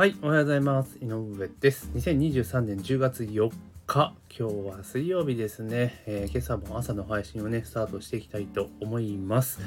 はい、おはようございます。井上です。2023年10月4日、今日は水曜日ですね、えー、今朝も朝の配信をね、スタートしていきたいと思います。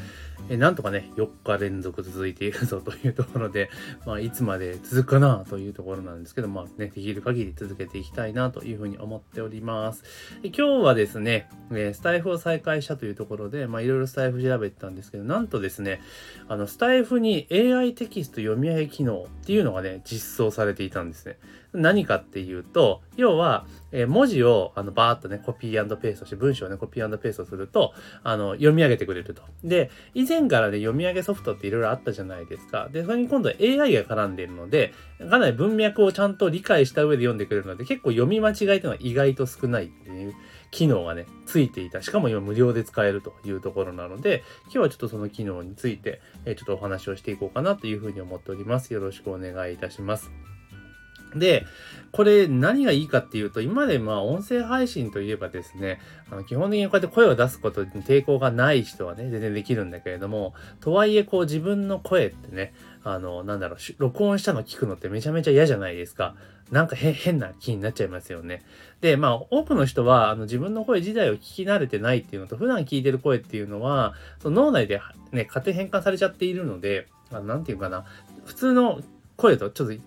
えー、なんとかね、4日連続続いているぞというところで、まあ、いつまで続くかなというところなんですけど、まあね、できる限り続けていきたいなというふうに思っております。今日はですね、えー、スタイフを再開したというところで、まあ、いろいろスタイフ調べてたんですけど、なんとですね、あの、スタイフに AI テキスト読み上げ機能っていうのがね、実装されていたんですね。何かっていうと、要は、えー、文字をあのバーッとね、コピーペーストして、文章をね、コピーペーストすると、あの、読み上げてくれると。で、以前からね、読み上げソフトっていろいろあったじゃないですか。で、それに今度は AI が絡んでいるので、かなり文脈をちゃんと理解した上で読んでくれるので、結構読み間違いっていうのは意外と少ないっていう機能がね、ついていた。しかも今無料で使えるというところなので、今日はちょっとその機能について、えちょっとお話をしていこうかなというふうに思っております。よろしくお願いいたします。で、これ何がいいかっていうと、今でまあ音声配信といえばですね、あの基本的にこうやって声を出すことに抵抗がない人はね、全然できるんだけれども、とはいえこう自分の声ってね、あの、なんだろう、録音したの聞くのってめちゃめちゃ嫌じゃないですか。なんか変な気になっちゃいますよね。で、まあ、多くの人は、あの、自分の声自体を聞き慣れてないっていうのと、普段聞いてる声っていうのは、その脳内でね、勝手変換されちゃっているので、まあ、なんていうかな、普通の声とちょっと聞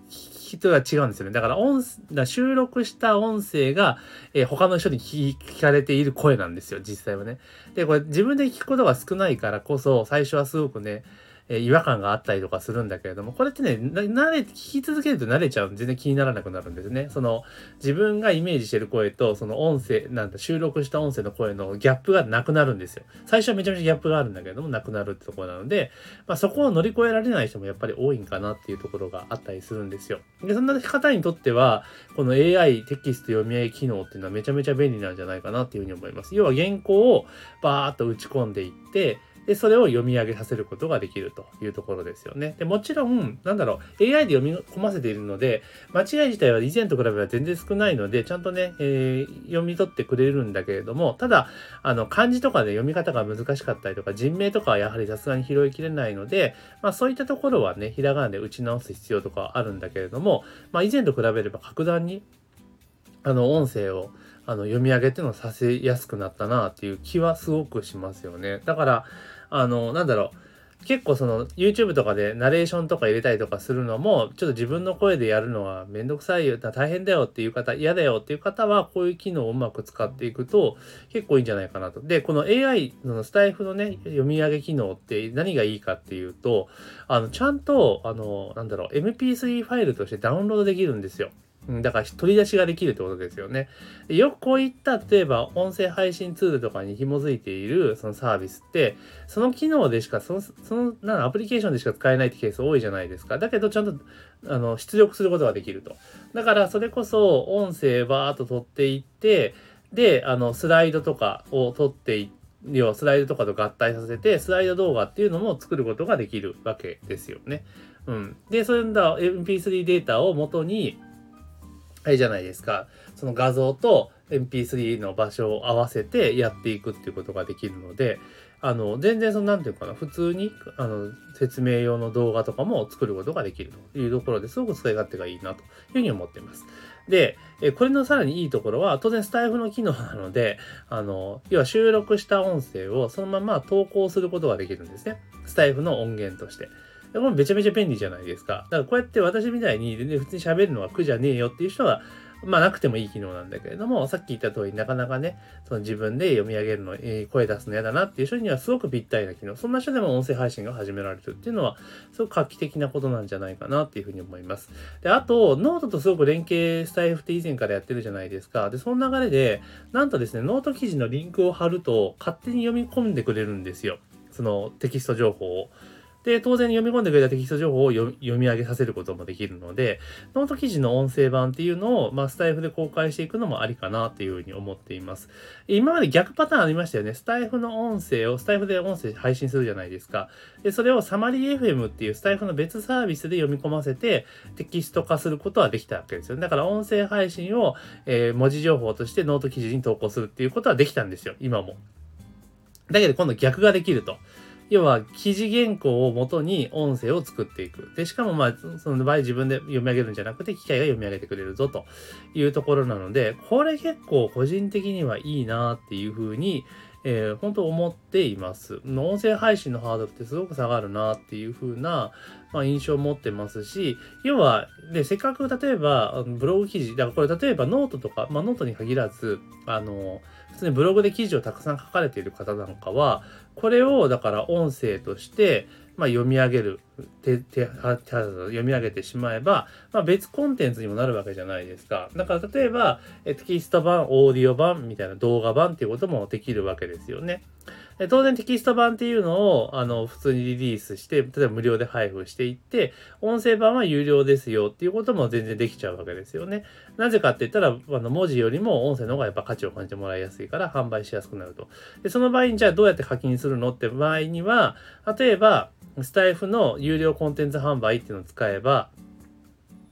人は違うんですよね。だから音、だ収録した音声が、えー、他の人に聞かれている声なんですよ、実際はね。で、これ自分で聞くことが少ないからこそ、最初はすごくね、え違和感があったりとかするんだけれども、これってね、慣れ、聞き続けると慣れちゃう全然気にならなくなるんですね。その、自分がイメージしてる声と、その音声、なんだ、収録した音声の声のギャップがなくなるんですよ。最初はめちゃめちゃギャップがあるんだけれども、なくなるってところなので、まあそこを乗り越えられない人もやっぱり多いんかなっていうところがあったりするんですよ。で、そんな方にとっては、この AI テキスト読み上げ機能っていうのはめちゃめちゃ便利なんじゃないかなっていうふうに思います。要は原稿をバーっと打ち込んでいって、で、それを読み上げさせることができるというところですよね。で、もちろん、なんだろう、AI で読み込ませているので、間違い自体は以前と比べれば全然少ないので、ちゃんとね、えー、読み取ってくれるんだけれども、ただ、あの、漢字とかで読み方が難しかったりとか、人名とかはやはりさすがに拾いきれないので、まあそういったところはね、ひらがなで打ち直す必要とかあるんだけれども、まあ以前と比べれば格段に、あの、音声を、あの、読み上げてのさせやすくなったなっていう気はすごくしますよね。だから、あの、なんだろう。結構その YouTube とかでナレーションとか入れたりとかするのも、ちょっと自分の声でやるのはめんどくさいよ、大変だよっていう方、嫌だよっていう方は、こういう機能をうまく使っていくと結構いいんじゃないかなと。で、この AI のスタイフのね、読み上げ機能って何がいいかっていうと、あの、ちゃんと、あの、なんだろう、MP3 ファイルとしてダウンロードできるんですよ。だから取り出しができるってことですよね。よくこういった例えば音声配信ツールとかに紐づいているそのサービスってその機能でしかそのそのなアプリケーションでしか使えないってケース多いじゃないですか。だけどちゃんとあの出力することができると。だからそれこそ音声バーっと取っていってであのスライドとかを取っていって要はスライドとかと合体させて、スライド動画っていうのも作ることができるわけですよね。うん。で、そういうんだ MP3 データを元に、じゃないですか。その画像と MP3 の場所を合わせてやっていくっていうことができるので、あの、全然その、なんていうかな、普通に、あの、説明用の動画とかも作ることができるというところですごく使い勝手がいいなというふうに思っています。で、これのさらにいいところは、当然スタイフの機能なので、あの、要は収録した音声をそのまま投稿することができるんですね。スタイフの音源として。これめちゃめちゃ便利じゃないですか。だからこうやって私みたいに全然普通に喋るのは苦じゃねえよっていう人は、まあなくてもいい機能なんだけれども、さっき言った通りなかなかね、その自分で読み上げるの、えー、声出すの嫌だなっていう人にはすごくぴったりな機能。そんな人でも音声配信が始められるっていうのは、すごく画期的なことなんじゃないかなっていうふうに思います。で、あと、ノートとすごく連携スタエフって以前からやってるじゃないですか。で、その流れで、なんとですね、ノート記事のリンクを貼ると勝手に読み込んでくれるんですよ。そのテキスト情報を。で、当然読み込んでくれたテキスト情報を読み上げさせることもできるので、ノート記事の音声版っていうのを、まあ、スタエフで公開していくのもありかなっていうふうに思っています。今まで逆パターンありましたよね。スタエフの音声を、スタエフで音声配信するじゃないですか。で、それをサマリー FM っていうスタエフの別サービスで読み込ませて、テキスト化することはできたわけですよ。だから音声配信を、えー、文字情報としてノート記事に投稿するっていうことはできたんですよ。今も。だけど今度逆ができると。要は記事原稿をもとに音声を作っていく。で、しかもまあ、その場合自分で読み上げるんじゃなくて機械が読み上げてくれるぞというところなので、これ結構個人的にはいいなっていうふうに、えー、本当思っています。音声配信のハードルってすごく下がるなっていう風な、まあ、印象を持ってますし、要は、で、せっかく例えば、ブログ記事、だからこれ例えばノートとか、まあノートに限らず、あの、にブログで記事をたくさん書かれている方なんかは、これをだから音声として、まあ、読み上げる手手読み上げてしまえば、まあ、別コンテンツにもなるわけじゃないですか。だから例えばテキスト版、オーディオ版みたいな動画版っていうこともできるわけですよね。当然テキスト版っていうのをあの普通にリリースして、例えば無料で配布していって、音声版は有料ですよっていうことも全然できちゃうわけですよね。なぜかって言ったら、あの文字よりも音声の方がやっぱ価値を感じてもらいやすいから販売しやすくなると。でその場合にじゃあどうやって課金するのって場合には、例えばスタイフの有料コンテンツ販売っていうのを使えば、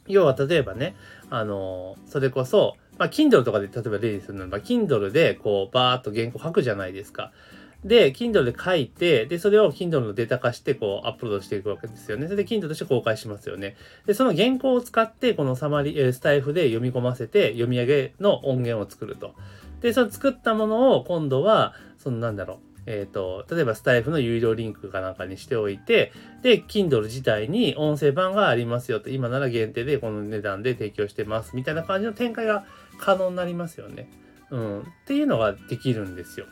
要は例えばね、あの、それこそ、まあ、Kindle とかで例えば例にするならば、Kindle でこう、バーっと原稿書くじゃないですか。で、Kindle で書いて、で、それを Kindle のデータ化して、こう、アップロードしていくわけですよね。それで Kindle として公開しますよね。で、その原稿を使って、このサマリ、えスタイフで読み込ませて、読み上げの音源を作ると。で、その作ったものを今度は、そのなんだろう、えっ、ー、と、例えばスタイフの有料リンクかなんかにしておいて、で、Kindle 自体に音声版がありますよと、今なら限定でこの値段で提供してます、みたいな感じの展開が可能になりますよね。うん。っていうのができるんですよ。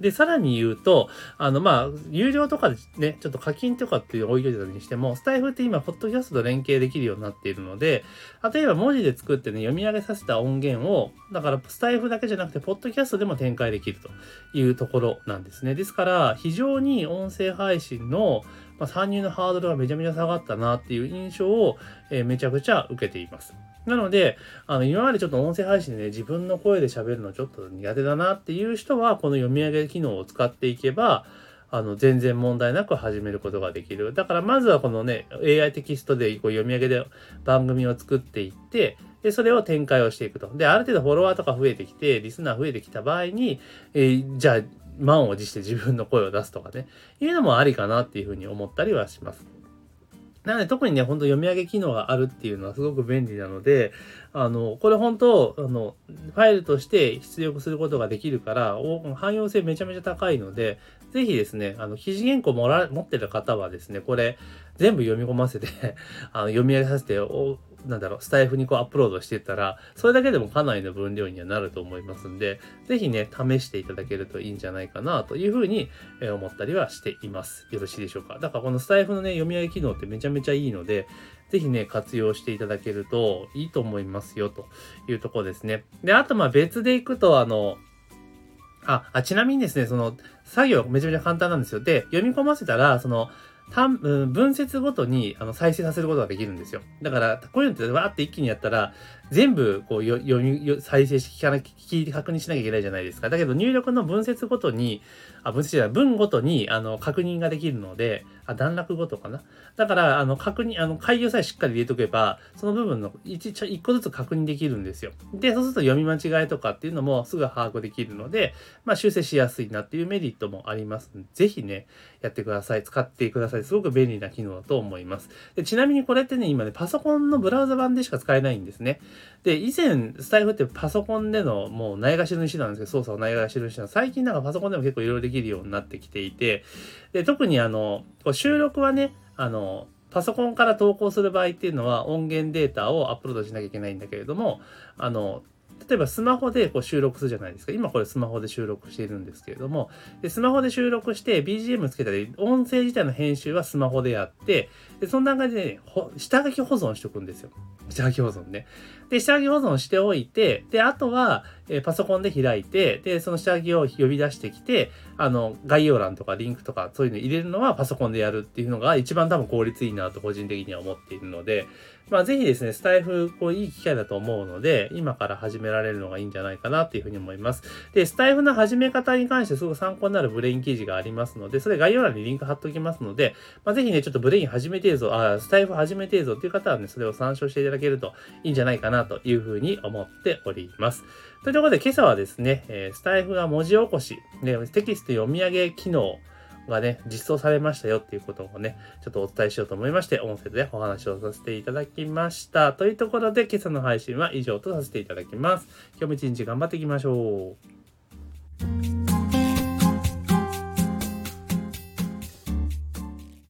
で、さらに言うと、あの、まあ、有料とかでね、ちょっと課金とかっていう置いといたにしても、スタイフって今、ポッドキャストと連携できるようになっているので、例えば文字で作ってね、読み上げさせた音源を、だから、スタイフだけじゃなくて、ポッドキャストでも展開できるというところなんですね。ですから、非常に音声配信の、まあ、参入のハードルがめちゃめちゃ下がったなっていう印象を、えー、めちゃくちゃ受けています。なので、あの、今までちょっと音声配信でね、自分の声で喋るのちょっと苦手だなっていう人は、この読み上げ機能を使っていけば、あの、全然問題なく始めることができる。だからまずはこのね、AI テキストでこう読み上げで番組を作っていって、で、それを展開をしていくと。で、ある程度フォロワーとか増えてきて、リスナー増えてきた場合に、えー、じゃあ、満を持して自分の声を出すとかね、いうのもありかなっていうふうに思ったりはします。なので特にね、ほんと読み上げ機能があるっていうのはすごく便利なので、あの、これ本当、あの、ファイルとして出力することができるから、汎用性めちゃめちゃ高いので、ぜひですね、あの、記事原稿もら持ってる方はですね、これ全部読み込ませて あの読み上げさせてなんだろう、スタイフにこうアップロードしてたら、それだけでもかなりの分量にはなると思いますんで、ぜひね、試していただけるといいんじゃないかなというふうに思ったりはしています。よろしいでしょうか。だからこのスタイフのね、読み上げ機能ってめちゃめちゃいいので、ぜひね、活用していただけるといいと思いますよというところですね。で、あとまあ別でいくと、あの、あ、あちなみにですね、その、作業めちゃめちゃ簡単なんですよ。で、読み込ませたら、その、単、分節ごとにあの再生させることができるんですよ。だから、こういうのってわーって一気にやったら、全部こう読み、再生し、聞かな、聞き、確認しなきゃいけないじゃないですか。だけど入力の分節ごとに、あ、分節じゃない、文ごとにあの確認ができるので、あ、段落ごとかな。だから、あの、確認、あの、開業さえしっかり入れとけば、その部分の一、一個ずつ確認できるんですよ。で、そうすると読み間違いとかっていうのもすぐ把握できるので、まあ、修正しやすいなっていうメリットもあります、ぜひね、やってください。使ってください。すごく便利な機能だと思います。でちなみにこれってね、今ね、パソコンのブラウザ版でしか使えないんですね。で、以前、スタイフってパソコンでのもうないがしろにしてたんですけど、操作をないがしろにしてた最近なんかパソコンでも結構いろいろできるようになってきていて、で、特にあの、こう収録はね、あの、パソコンから投稿する場合っていうのは音源データをアップロードしなきゃいけないんだけれども、あの、例えばスマホでこう収録するじゃないですか。今これスマホで収録しているんですけれども、でスマホで収録して BGM つけたり、音声自体の編集はスマホでやって、でその段階で、ね、下書き保存しておくんですよ。下書き保存ね。で、下書き保存しておいて、で、あとは、え、パソコンで開いて、で、その下書きを呼び出してきて、あの、概要欄とかリンクとかそういうの入れるのはパソコンでやるっていうのが一番多分効率いいなと個人的には思っているので、まあぜひですね、スタイフ、こういい機会だと思うので、今から始められるのがいいんじゃないかなっていうふうに思います。で、スタイフの始め方に関してすごく参考になるブレイン記事がありますので、それ概要欄にリンク貼っておきますので、まあぜひね、ちょっとブレイン始めてるぞ、あ、スタイフ始めてるぞっていう方はね、それを参照していただけるといいんじゃないかなというふうに思っております。というころで今朝はですね、スタイフが文字起こし、ね、テキスト読み上げ機能がね、実装されましたよっていうことをね、ちょっとお伝えしようと思いまして、音声でお話をさせていただきました。というところで、今朝の配信は以上とさせていただきます。今日も一日頑張っていきましょう。